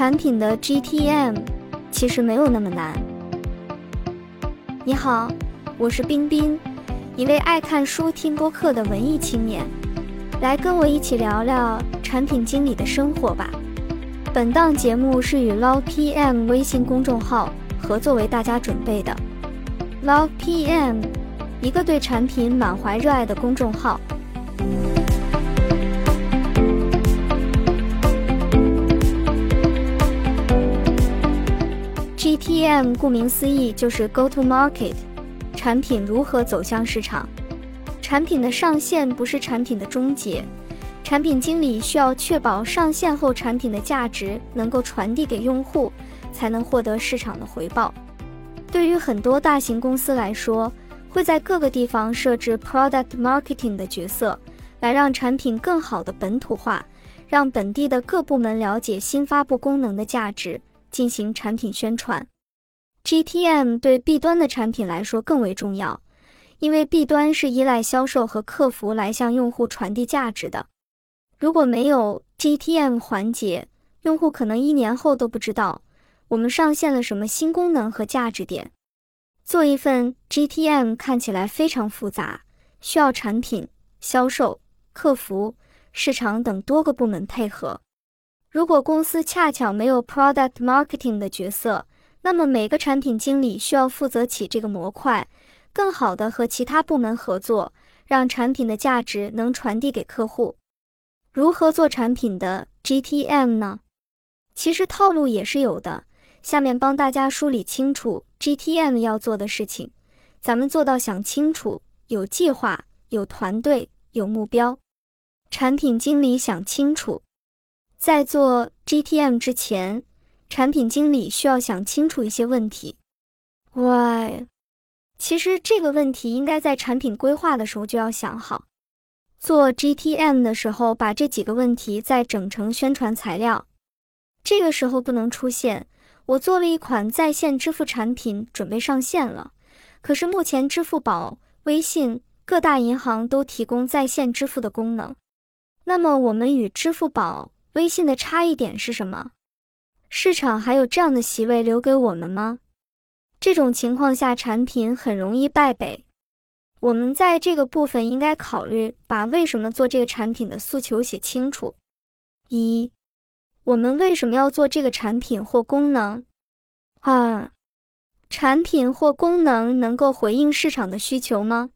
产品的 GTM 其实没有那么难。你好，我是冰冰，一位爱看书、听播客的文艺青年，来跟我一起聊聊产品经理的生活吧。本档节目是与 Love PM 微信公众号合作为大家准备的。Love PM，一个对产品满怀热爱的公众号。GTM 顾名思义就是 Go to Market，产品如何走向市场。产品的上线不是产品的终结，产品经理需要确保上线后产品的价值能够传递给用户，才能获得市场的回报。对于很多大型公司来说，会在各个地方设置 Product Marketing 的角色，来让产品更好的本土化，让本地的各部门了解新发布功能的价值。进行产品宣传，GTM 对 B 端的产品来说更为重要，因为 B 端是依赖销售和客服来向用户传递价值的。如果没有 GTM 环节，用户可能一年后都不知道我们上线了什么新功能和价值点。做一份 GTM 看起来非常复杂，需要产品、销售、客服、市场等多个部门配合。如果公司恰巧没有 product marketing 的角色，那么每个产品经理需要负责起这个模块，更好的和其他部门合作，让产品的价值能传递给客户。如何做产品的 GTM 呢？其实套路也是有的，下面帮大家梳理清楚 GTM 要做的事情。咱们做到想清楚，有计划，有团队，有目标。产品经理想清楚。在做 GTM 之前，产品经理需要想清楚一些问题。Why？其实这个问题应该在产品规划的时候就要想好。做 GTM 的时候，把这几个问题再整成宣传材料。这个时候不能出现“我做了一款在线支付产品，准备上线了”，可是目前支付宝、微信各大银行都提供在线支付的功能，那么我们与支付宝。微信的差异点是什么？市场还有这样的席位留给我们吗？这种情况下，产品很容易败北。我们在这个部分应该考虑把为什么做这个产品的诉求写清楚。一，我们为什么要做这个产品或功能？二，产品或功能能够回应市场的需求吗？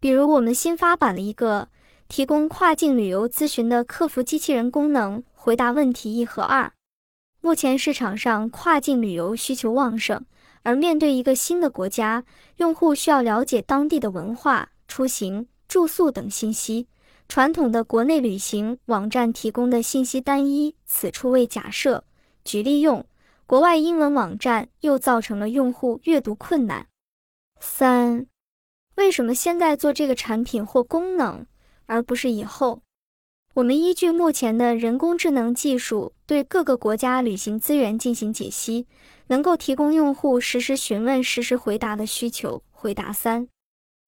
比如，我们新发版了一个。提供跨境旅游咨询的客服机器人功能，回答问题一和二。目前市场上跨境旅游需求旺盛，而面对一个新的国家，用户需要了解当地的文化、出行、住宿等信息。传统的国内旅行网站提供的信息单一，此处为假设，举例用。国外英文网站又造成了用户阅读困难。三，为什么现在做这个产品或功能？而不是以后，我们依据目前的人工智能技术，对各个国家旅行资源进行解析，能够提供用户实时询问、实时回答的需求。回答三，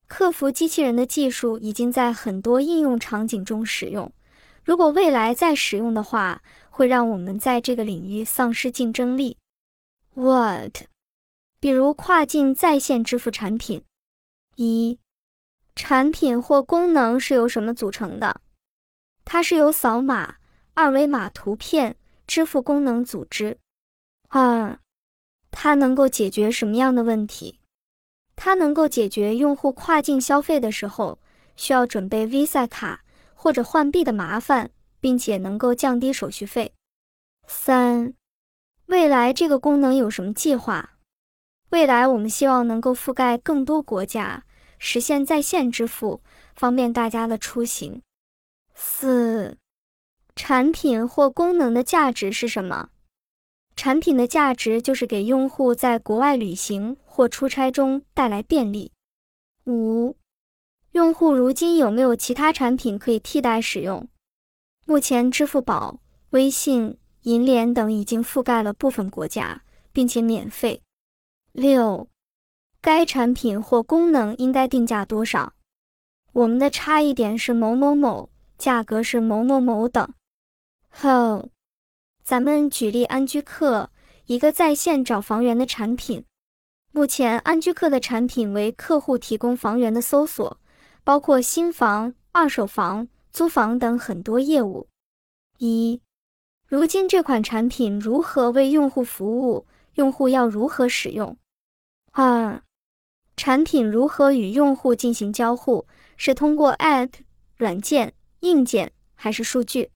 客服机器人的技术已经在很多应用场景中使用，如果未来再使用的话，会让我们在这个领域丧失竞争力。What？比如跨境在线支付产品，一。产品或功能是由什么组成的？它是由扫码、二维码图片、支付功能组织。二，它能够解决什么样的问题？它能够解决用户跨境消费的时候需要准备 Visa 卡或者换币的麻烦，并且能够降低手续费。三，未来这个功能有什么计划？未来我们希望能够覆盖更多国家。实现在线支付，方便大家的出行。四、产品或功能的价值是什么？产品的价值就是给用户在国外旅行或出差中带来便利。五、用户如今有没有其他产品可以替代使用？目前，支付宝、微信、银联等已经覆盖了部分国家，并且免费。六。该产品或功能应该定价多少？我们的差异点是某某某，价格是某某某等。后，咱们举例安居客，一个在线找房源的产品。目前安居客的产品为客户提供房源的搜索，包括新房、二手房、租房等很多业务。一，如今这款产品如何为用户服务？用户要如何使用？二，产品如何与用户进行交互？是通过 App、软件、硬件还是数据？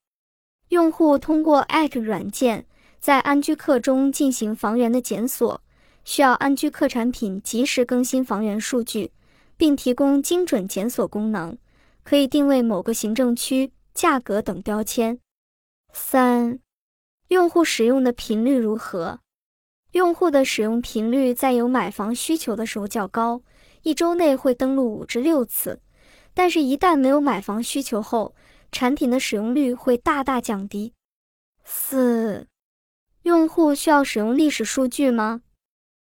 用户通过 App 软件在安居客中进行房源的检索，需要安居客产品及时更新房源数据，并提供精准检索功能，可以定位某个行政区、价格等标签。三、用户使用的频率如何？用户的使用频率在有买房需求的时候较高，一周内会登录五至六次，但是，一旦没有买房需求后，产品的使用率会大大降低。四、用户需要使用历史数据吗？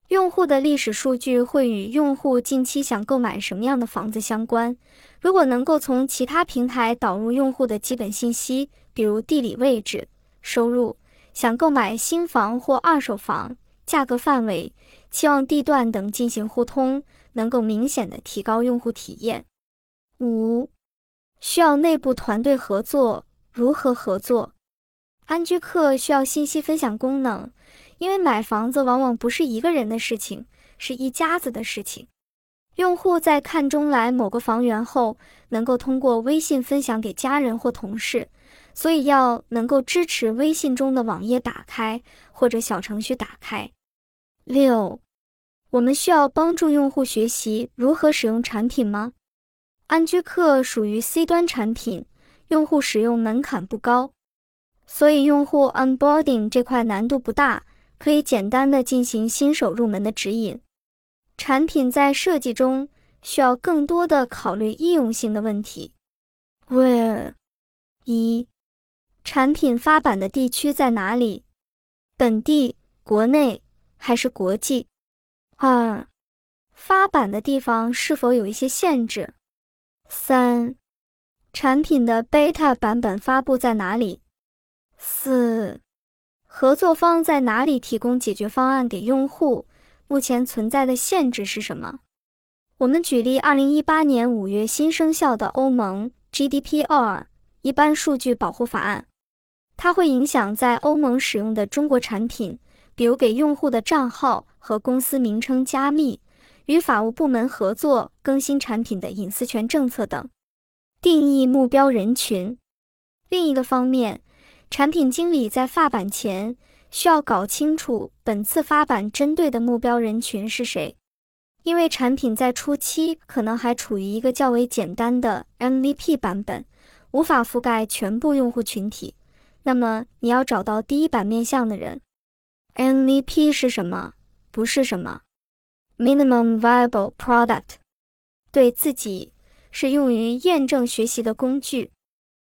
用户的历史数据会与用户近期想购买什么样的房子相关。如果能够从其他平台导入用户的基本信息，比如地理位置、收入、想购买新房或二手房、价格范围、期望地段等进行互通，能够明显的提高用户体验。五。需要内部团队合作，如何合作？安居客需要信息分享功能，因为买房子往往不是一个人的事情，是一家子的事情。用户在看中来某个房源后，能够通过微信分享给家人或同事，所以要能够支持微信中的网页打开或者小程序打开。六，我们需要帮助用户学习如何使用产品吗？安居客属于 C 端产品，用户使用门槛不高，所以用户 onboarding 这块难度不大，可以简单的进行新手入门的指引。产品在设计中需要更多的考虑易用性的问题。Where 一，产品发版的地区在哪里？本地、国内还是国际？二，发版的地方是否有一些限制？三、产品的 beta 版本发布在哪里？四、合作方在哪里提供解决方案给用户？目前存在的限制是什么？我们举例：二零一八年五月新生效的欧盟 GDPR 一般数据保护法案，它会影响在欧盟使用的中国产品，比如给用户的账号和公司名称加密。与法务部门合作更新产品的隐私权政策等，定义目标人群。另一个方面，产品经理在发版前需要搞清楚本次发版针对的目标人群是谁，因为产品在初期可能还处于一个较为简单的 MVP 版本，无法覆盖全部用户群体。那么你要找到第一版面向的人。MVP 是什么？不是什么。Minimum viable product，对自己是用于验证学习的工具，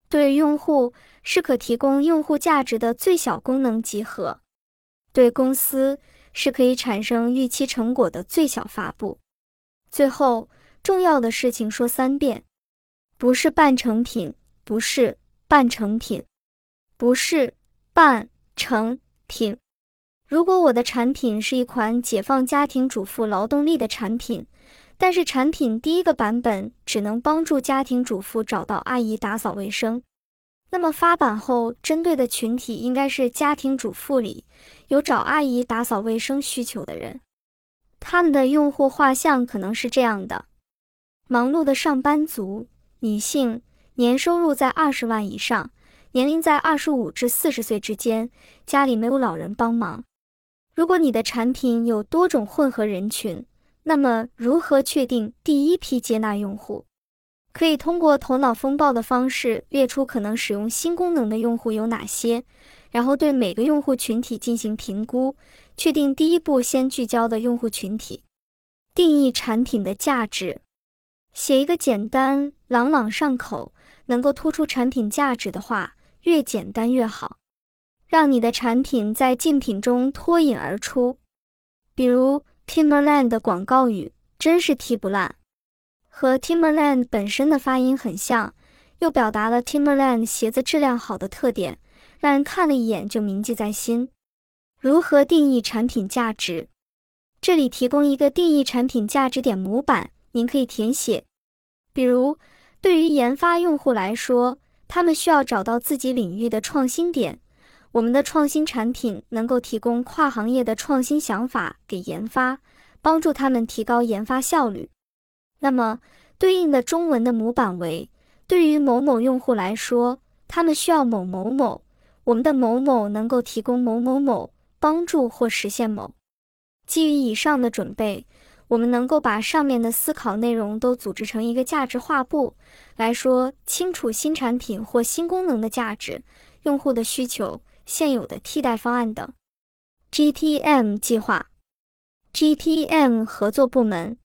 对用户是可提供用户价值的最小功能集合，对公司是可以产生预期成果的最小发布。最后，重要的事情说三遍：不是半成品，不是半成品，不是半成品。如果我的产品是一款解放家庭主妇劳动力的产品，但是产品第一个版本只能帮助家庭主妇找到阿姨打扫卫生，那么发版后针对的群体应该是家庭主妇里有找阿姨打扫卫生需求的人。他们的用户画像可能是这样的：忙碌的上班族，女性，年收入在二十万以上，年龄在二十五至四十岁之间，家里没有老人帮忙。如果你的产品有多种混合人群，那么如何确定第一批接纳用户？可以通过头脑风暴的方式列出可能使用新功能的用户有哪些，然后对每个用户群体进行评估，确定第一步先聚焦的用户群体。定义产品的价值，写一个简单、朗朗上口、能够突出产品价值的话，越简单越好。让你的产品在竞品中脱颖而出，比如 Timberland 的广告语“真是踢不烂”，和 Timberland 本身的发音很像，又表达了 Timberland 鞋子质量好的特点，让人看了一眼就铭记在心。如何定义产品价值？这里提供一个定义产品价值点模板，您可以填写。比如，对于研发用户来说，他们需要找到自己领域的创新点。我们的创新产品能够提供跨行业的创新想法给研发，帮助他们提高研发效率。那么，对应的中文的模板为：对于某某用户来说，他们需要某某某，我们的某某能够提供某某某，帮助或实现某。基于以上的准备，我们能够把上面的思考内容都组织成一个价值画布，来说清楚新产品或新功能的价值、用户的需求。现有的替代方案等，GTM 计划，GTM 合作部门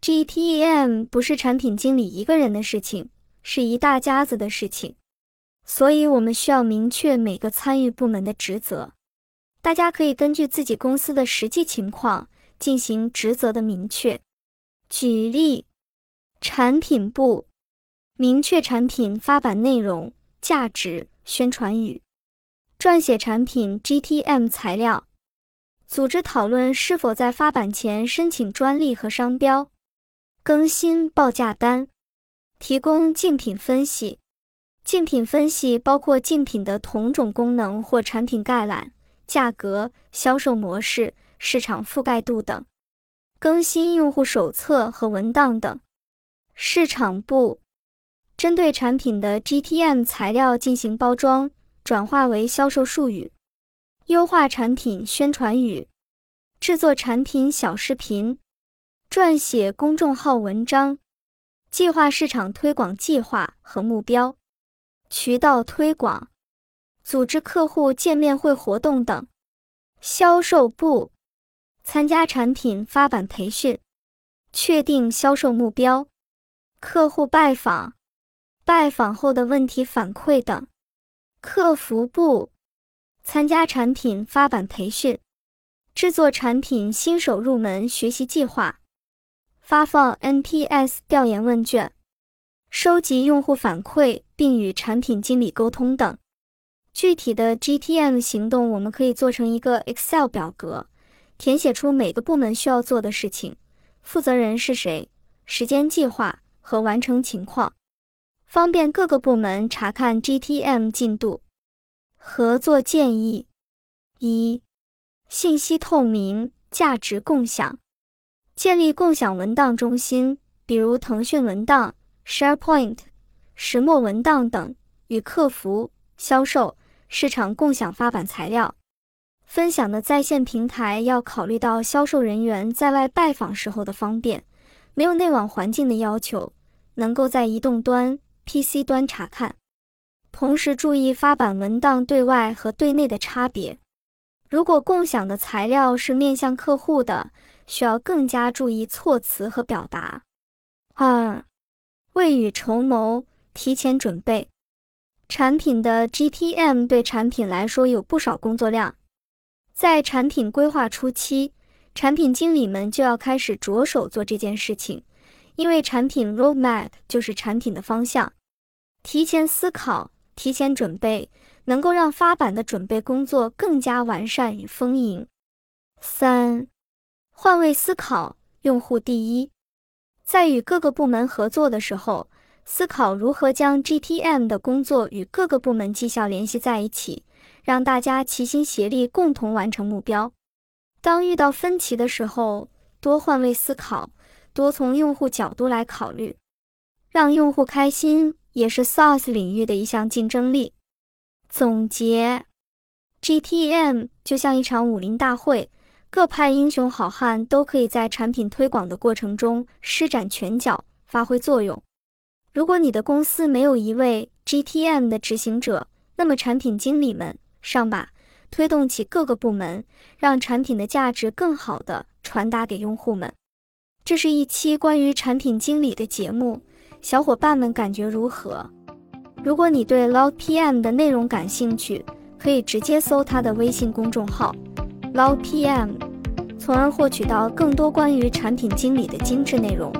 ，GTM 不是产品经理一个人的事情，是一大家子的事情，所以我们需要明确每个参与部门的职责。大家可以根据自己公司的实际情况进行职责的明确。举例，产品部明确产品发版内容、价值、宣传语。撰写产品 GTM 材料，组织讨论是否在发版前申请专利和商标，更新报价单，提供竞品分析。竞品分析包括竞品的同种功能或产品概览、价格、销售模式、市场覆盖度等，更新用户手册和文档等。市场部针对产品的 GTM 材料进行包装。转化为销售术语，优化产品宣传语，制作产品小视频，撰写公众号文章，计划市场推广计划和目标，渠道推广，组织客户见面会活动等。销售部参加产品发版培训，确定销售目标，客户拜访，拜访后的问题反馈等。客服部参加产品发版培训，制作产品新手入门学习计划，发放 NPS 调研问卷，收集用户反馈并与产品经理沟通等。具体的 GTM 行动，我们可以做成一个 Excel 表格，填写出每个部门需要做的事情，负责人是谁，时间计划和完成情况。方便各个部门查看 GTM 进度。合作建议：一、信息透明，价值共享，建立共享文档中心，比如腾讯文档、SharePoint、石墨文档等，与客服、销售、市场共享发版材料。分享的在线平台要考虑到销售人员在外拜访时候的方便，没有内网环境的要求，能够在移动端。PC 端查看，同时注意发版文档对外和对内的差别。如果共享的材料是面向客户的，需要更加注意措辞和表达。二、未雨绸缪，提前准备。产品的 GTM 对产品来说有不少工作量，在产品规划初期，产品经理们就要开始着手做这件事情。因为产品 roadmap 就是产品的方向，提前思考、提前准备，能够让发版的准备工作更加完善与丰盈。三、换位思考，用户第一。在与各个部门合作的时候，思考如何将 GTM 的工作与各个部门绩效联系在一起，让大家齐心协力，共同完成目标。当遇到分歧的时候，多换位思考。多从用户角度来考虑，让用户开心也是 SaaS 领域的一项竞争力。总结，GTM 就像一场武林大会，各派英雄好汉都可以在产品推广的过程中施展拳脚，发挥作用。如果你的公司没有一位 GTM 的执行者，那么产品经理们上吧，推动起各个部门，让产品的价值更好的传达给用户们。这是一期关于产品经理的节目，小伙伴们感觉如何？如果你对 Log PM 的内容感兴趣，可以直接搜他的微信公众号 Log PM，从而获取到更多关于产品经理的精致内容。